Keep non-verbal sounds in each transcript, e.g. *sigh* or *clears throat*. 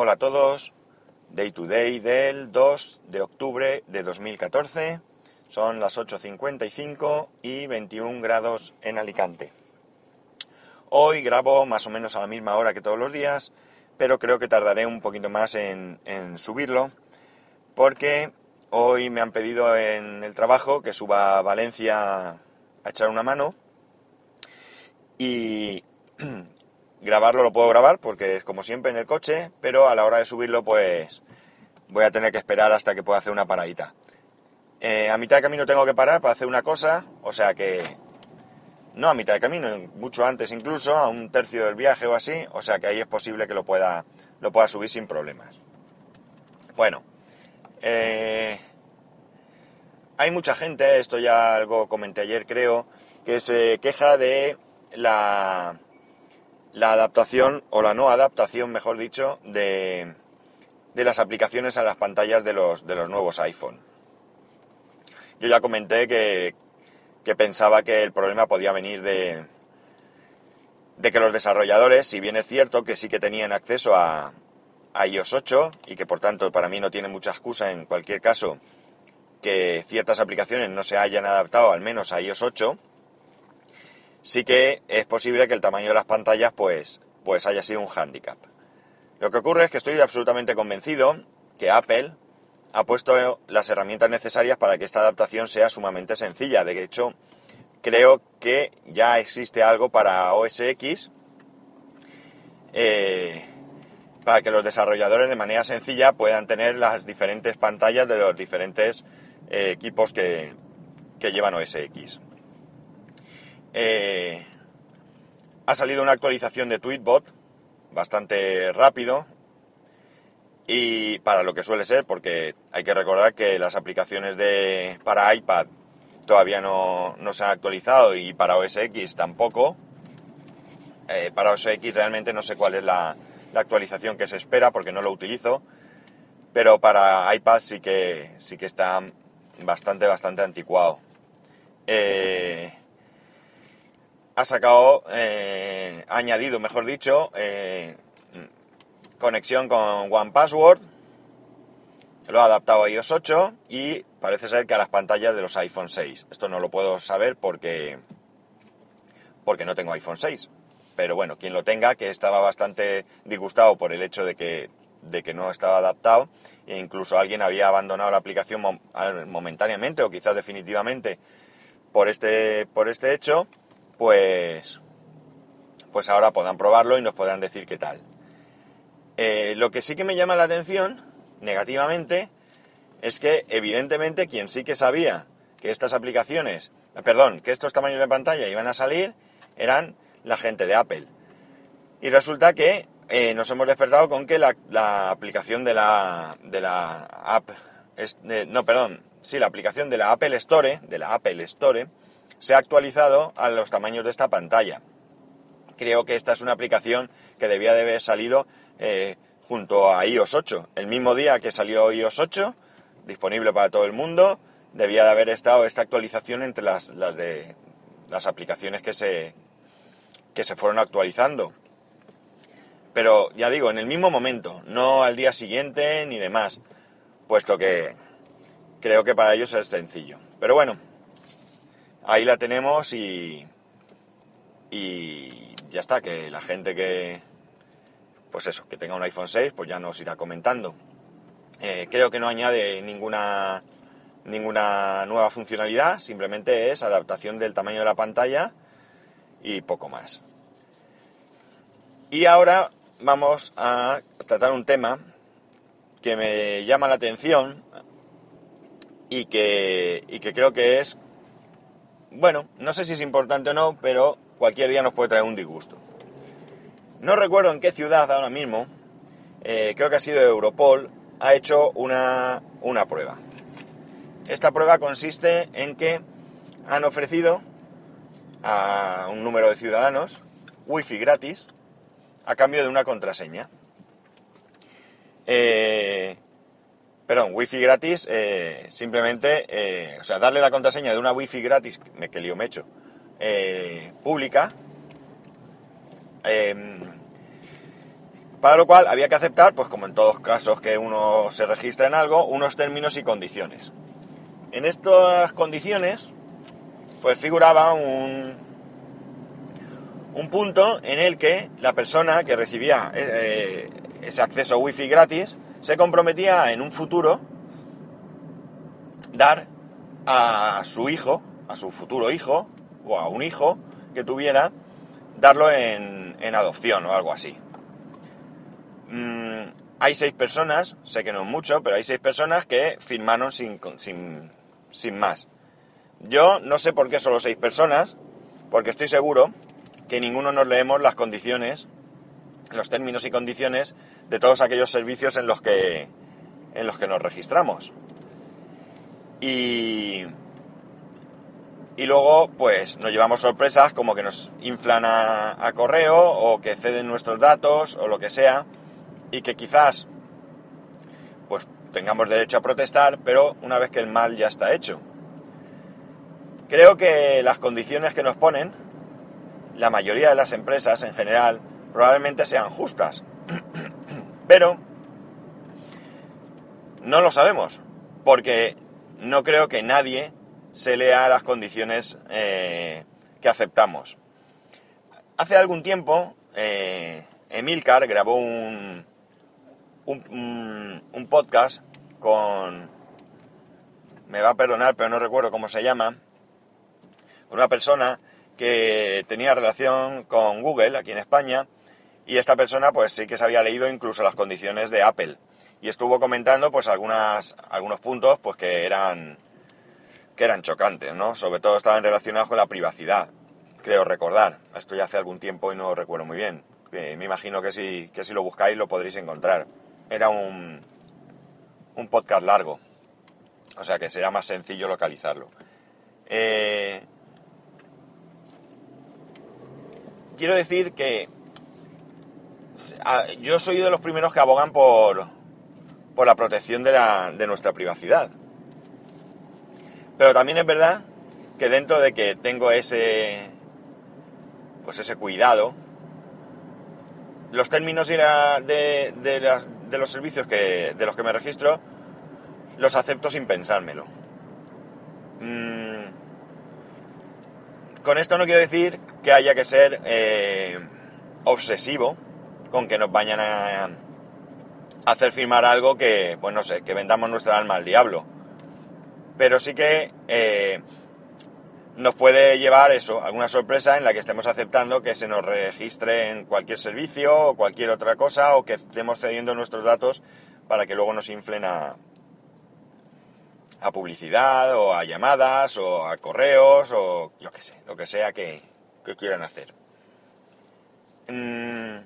Hola a todos, Day to Day del 2 de octubre de 2014, son las 8.55 y 21 grados en Alicante. Hoy grabo más o menos a la misma hora que todos los días, pero creo que tardaré un poquito más en, en subirlo, porque hoy me han pedido en el trabajo que suba a Valencia a echar una mano. Y grabarlo lo puedo grabar porque es como siempre en el coche, pero a la hora de subirlo pues voy a tener que esperar hasta que pueda hacer una paradita. Eh, a mitad de camino tengo que parar para hacer una cosa, o sea que no a mitad de camino, mucho antes incluso, a un tercio del viaje o así, o sea que ahí es posible que lo pueda, lo pueda subir sin problemas. Bueno, eh, hay mucha gente, esto ya algo comenté ayer creo, que se queja de la, la adaptación, o la no adaptación, mejor dicho, de, de las aplicaciones a las pantallas de los, de los nuevos iPhone. Yo ya comenté que, que pensaba que el problema podía venir de, de que los desarrolladores, si bien es cierto que sí que tenían acceso a, a iOS 8 y que por tanto para mí no tiene mucha excusa en cualquier caso que ciertas aplicaciones no se hayan adaptado al menos a iOS 8, sí que es posible que el tamaño de las pantallas pues, pues haya sido un hándicap. Lo que ocurre es que estoy absolutamente convencido que Apple ha puesto las herramientas necesarias para que esta adaptación sea sumamente sencilla. De hecho, creo que ya existe algo para OS X eh, para que los desarrolladores de manera sencilla puedan tener las diferentes pantallas de los diferentes eh, equipos que, que, llevan OS X. Eh, ha salido una actualización de Tweetbot bastante rápido, y para lo que suele ser, porque hay que recordar que las aplicaciones de para iPad todavía no, se han actualizado y para OS X tampoco. Eh, para OS X realmente no sé cuál es la, actualización que se espera porque no lo utilizo, pero para iPad sí que sí que está bastante bastante anticuado. Eh, ha sacado, eh, ha añadido, mejor dicho, conexión con One Password, lo ha adaptado a iOS 8 y parece ser que a las pantallas de los iPhone 6. Esto no lo puedo saber porque, porque no tengo iPhone 6. Pero bueno, quien lo tenga, que estaba bastante disgustado por el hecho de que, de que no estaba adaptado, e incluso alguien había abandonado la aplicación momentáneamente o quizás definitivamente por este, por este hecho, pues, pues ahora puedan probarlo y nos puedan decir qué tal. Eh, lo que sí que me llama la atención, negativamente, es que evidentemente quien sí que sabía que estas aplicaciones, eh, perdón, que estos tamaños de pantalla iban a salir, eran la gente de Apple. Y resulta que eh, nos hemos despertado con que la, aplicación de la, de la app, no, perdón, sí, la aplicación de la Apple Store, de la Apple Store, se ha actualizado a los tamaños de esta pantalla. Creo que esta es una aplicación que debía de haber salido eh, junto a iOS 8. El mismo día que salió iOS 8, disponible para todo el mundo, debía de haber estado esta actualización entre las, las de las aplicaciones que se, que se fueron actualizando. Pero ya digo, en el mismo momento, no al día siguiente ni demás, puesto que creo que para ellos es sencillo. Pero bueno, ahí la tenemos y, y ya está, que la gente que, pues eso, que tenga un iPhone 6, pues ya nos irá comentando. Eh, creo que no añade ninguna, ninguna nueva funcionalidad, simplemente es adaptación del tamaño de la pantalla y poco más. Y ahora vamos a tratar un tema que me llama la atención y que, y que creo que es, bueno, no sé si es importante o no, pero cualquier día nos puede traer un disgusto. No recuerdo en qué ciudad ahora mismo, eh, creo que ha sido Europol, ha hecho una, una prueba. Esta prueba consiste en que han ofrecido a un número de ciudadanos wifi gratis a cambio de una contraseña. Eh, perdón, wifi gratis, eh, simplemente, o sea, darle la contraseña de una wifi gratis, que lío me he hecho, pública, Em, Para lo cual había que aceptar, pues como en todos casos que uno se registra en algo, unos términos y condiciones. En estas condiciones, pues figuraba un, un punto en el que la persona que recibía eh, ese acceso wifi gratis se comprometía en un futuro dar a su hijo, a su futuro hijo, o a un hijo que tuviera, darlo en, adopción o algo así. Mm, hay seis personas, sé que no es mucho, pero hay seis personas que firmaron sin, sin, sin más. Yo no sé por qué solo seis personas, porque estoy seguro que ninguno nos leemos las condiciones, los términos y condiciones de todos aquellos servicios en los que, en los que nos registramos. Y, y luego, pues nos llevamos sorpresas como que nos inflan a, a, correo o que ceden nuestros datos o lo que sea y que quizás pues tengamos derecho a protestar, pero una vez que el mal ya está hecho. Creo que las condiciones que nos ponen, la mayoría de las empresas en general, probablemente sean justas. *clears throat* pero no lo sabemos, porque no creo que nadie se lea las condiciones eh, que aceptamos. Hace algún tiempo, eh, Emilcar grabó un, un, un, podcast con... Me va a perdonar, pero no recuerdo cómo se llama. Una persona que tenía relación con Google aquí en España y esta persona pues sí que se había leído incluso las condiciones de Apple y estuvo comentando pues algunas, algunos puntos pues que eran, que eran chocantes, ¿no? Sobre todo estaban relacionados con la privacidad, creo recordar. Esto ya hace algún tiempo y no recuerdo muy bien. me imagino que si, que si lo buscáis lo podréis encontrar. Era un, un podcast largo, o sea que será más sencillo localizarlo. Eh, quiero decir que yo soy de los primeros que abogan por, por la protección de, la, nuestra privacidad. Pero también es verdad que dentro de que tengo ese pues ese cuidado, los términos y de, de, los servicios que, de los que me registro los acepto sin pensármelo. Mm, con esto no quiero decir que haya que ser eh, obsesivo con que nos vayan a, hacer firmar algo que, pues no sé, que vendamos nuestra alma al diablo. Pero sí que eh, nos puede llevar eso, alguna sorpresa en la que estemos aceptando que se nos registre en cualquier servicio o cualquier otra cosa o que estemos cediendo nuestros datos para que luego nos inflen a, a publicidad o a llamadas o a correos o yo qué sé, lo que sea que, quieran hacer. Mm,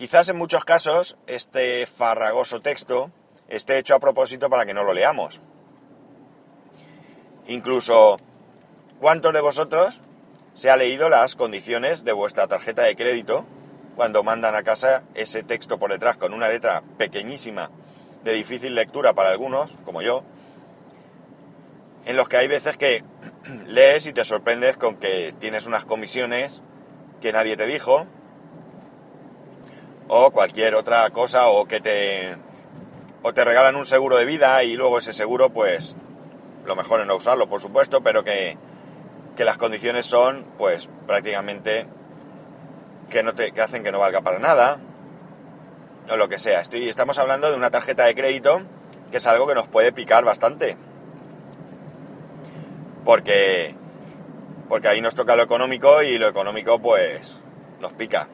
Quizás en muchos casos este farragoso texto esté hecho a propósito para que no lo leamos. Incluso, ¿cuántos de vosotros se ha leído las condiciones de vuestra tarjeta de crédito cuando mandan a casa ese texto por detrás con una letra pequeñísima de difícil lectura para algunos, como yo, en los que hay veces que *clears throat* lees y te sorprendes con que tienes unas comisiones que nadie te dijo, o cualquier otra cosa o que te o te regalan un seguro de vida y luego ese seguro pues lo mejor es no usarlo por supuesto pero que, que las condiciones son pues prácticamente que no te que hacen que no valga para nada o lo que sea. Estoy estamos hablando de una tarjeta de crédito que es algo que nos puede picar bastante. Porque porque ahí nos toca lo económico y lo económico pues nos pica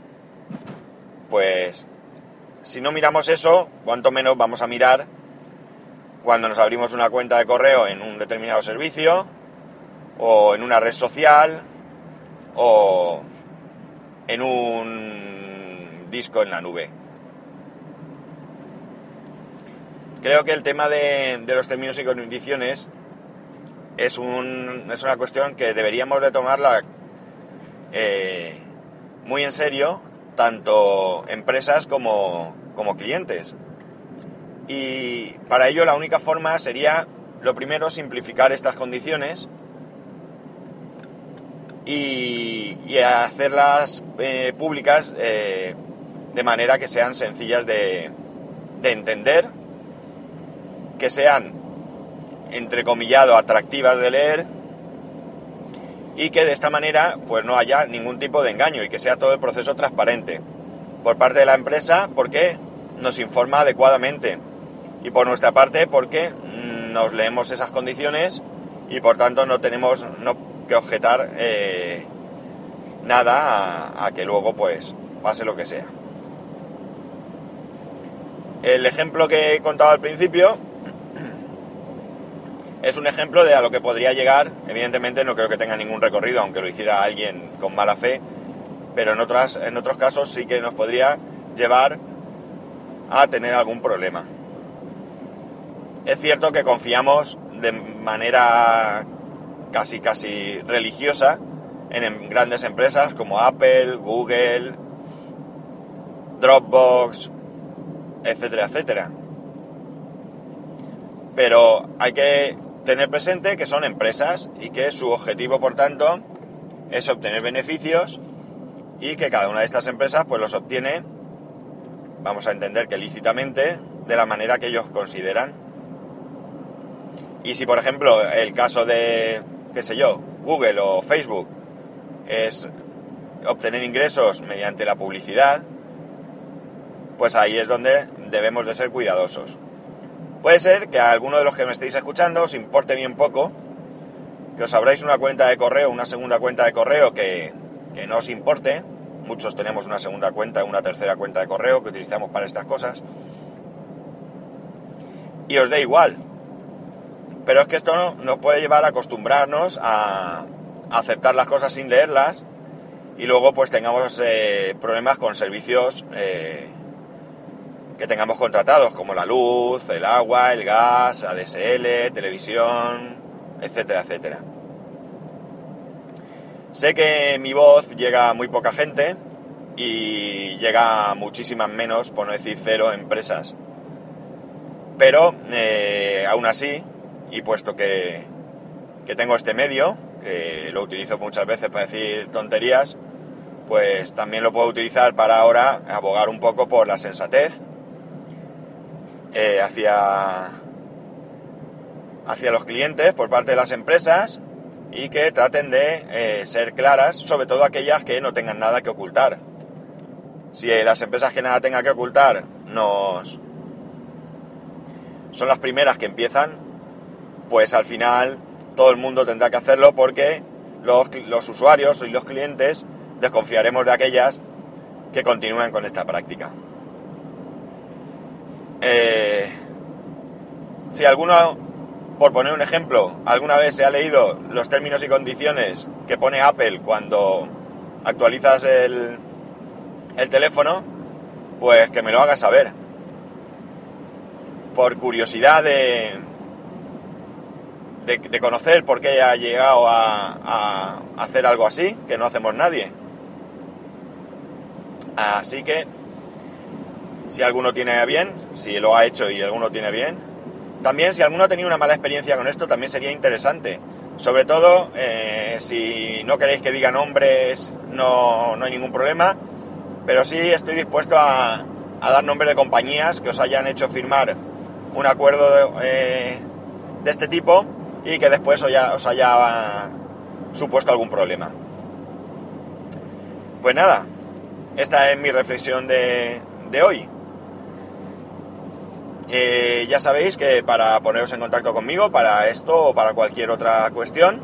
pues si no miramos eso, cuanto menos vamos a mirar cuando nos abrimos una cuenta de correo en un determinado servicio, o en una red social, o en un disco en la nube. Creo que el tema de, los términos y condiciones es, un, es una cuestión que deberíamos de tomarla eh, muy en serio tanto empresas como, clientes. Y para ello la única forma sería, lo primero, simplificar estas condiciones y, hacerlas eh, públicas eh, de manera que sean sencillas de, de entender, que sean, entrecomillado, atractivas de leer y que de esta manera pues no haya ningún tipo de engaño y que sea todo el proceso transparente por parte de la empresa porque nos informa adecuadamente y por nuestra parte porque nos leemos esas condiciones y por tanto no tenemos no que objetar eh, nada a, a que luego pues pase lo que sea. El ejemplo que he contado al principio es un ejemplo de a lo que podría llegar. Evidentemente no creo que tenga ningún recorrido, aunque lo hiciera alguien con mala fe, pero en, otras, en otros casos sí que nos podría llevar a tener algún problema. Es cierto que confiamos de manera casi casi religiosa en grandes empresas como Apple, Google, Dropbox, etcétera, etcétera. Pero hay que tener presente que son empresas y que su objetivo, por tanto, es obtener beneficios y que cada una de estas empresas pues los obtiene, vamos a entender que lícitamente, de la manera que ellos consideran. Y si, por ejemplo, el caso de, qué sé yo, Google o Facebook es obtener ingresos mediante la publicidad, pues ahí es donde debemos de ser cuidadosos. Puede ser que a alguno de los que me estéis escuchando os importe bien poco, que os abráis una cuenta de correo, una segunda cuenta de correo que, no os importe. Muchos tenemos una segunda cuenta, una tercera cuenta de correo que utilizamos para estas cosas. Y os dé igual. Pero es que esto no, nos puede llevar a acostumbrarnos a, aceptar las cosas sin leerlas y luego pues tengamos eh, problemas con servicios eh, que tengamos contratados, como la luz, el agua, el gas, ADSL, televisión, etcétera, etcétera. Sé que mi voz llega a muy poca gente y llega a muchísimas menos, por no decir cero, empresas. Pero eh, aún así, y puesto que, que tengo este medio, que lo utilizo muchas veces para decir tonterías, pues también lo puedo utilizar para ahora abogar un poco por la sensatez eh, hacia, hacia los clientes por parte de las empresas y que traten de eh, ser claras, sobre todo aquellas que no tengan nada que ocultar. Si las empresas que nada tengan que ocultar nos son las primeras que empiezan, pues al final todo el mundo tendrá que hacerlo porque los, los usuarios y los clientes desconfiaremos de aquellas que continúen con esta práctica. Eh, si alguno, por poner un ejemplo, alguna vez se ha leído los términos y condiciones que pone Apple cuando actualizas el, el teléfono, pues que me lo haga saber. Por curiosidad de, de, conocer por qué ha llegado a, a hacer algo así, que no hacemos nadie. Así que si alguno tiene bien, si lo ha hecho y alguno tiene bien. También si alguno ha tenido una mala experiencia con esto, también sería interesante. Sobre todo, eh, si no queréis que diga nombres, no, hay ningún problema. Pero sí estoy dispuesto a, dar nombre de compañías que os hayan hecho firmar un acuerdo de, eh, este tipo y que después os haya, os haya supuesto algún problema. Pues nada, esta es mi reflexión de, de hoy. Eh, ya sabéis que para poneros en contacto conmigo, para esto o para cualquier otra cuestión,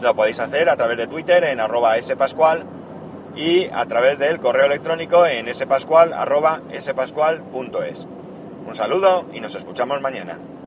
lo podéis hacer a través de Twitter en arroba spascual y a través del correo electrónico en spascual arroba spascual.es. Un saludo y nos escuchamos mañana.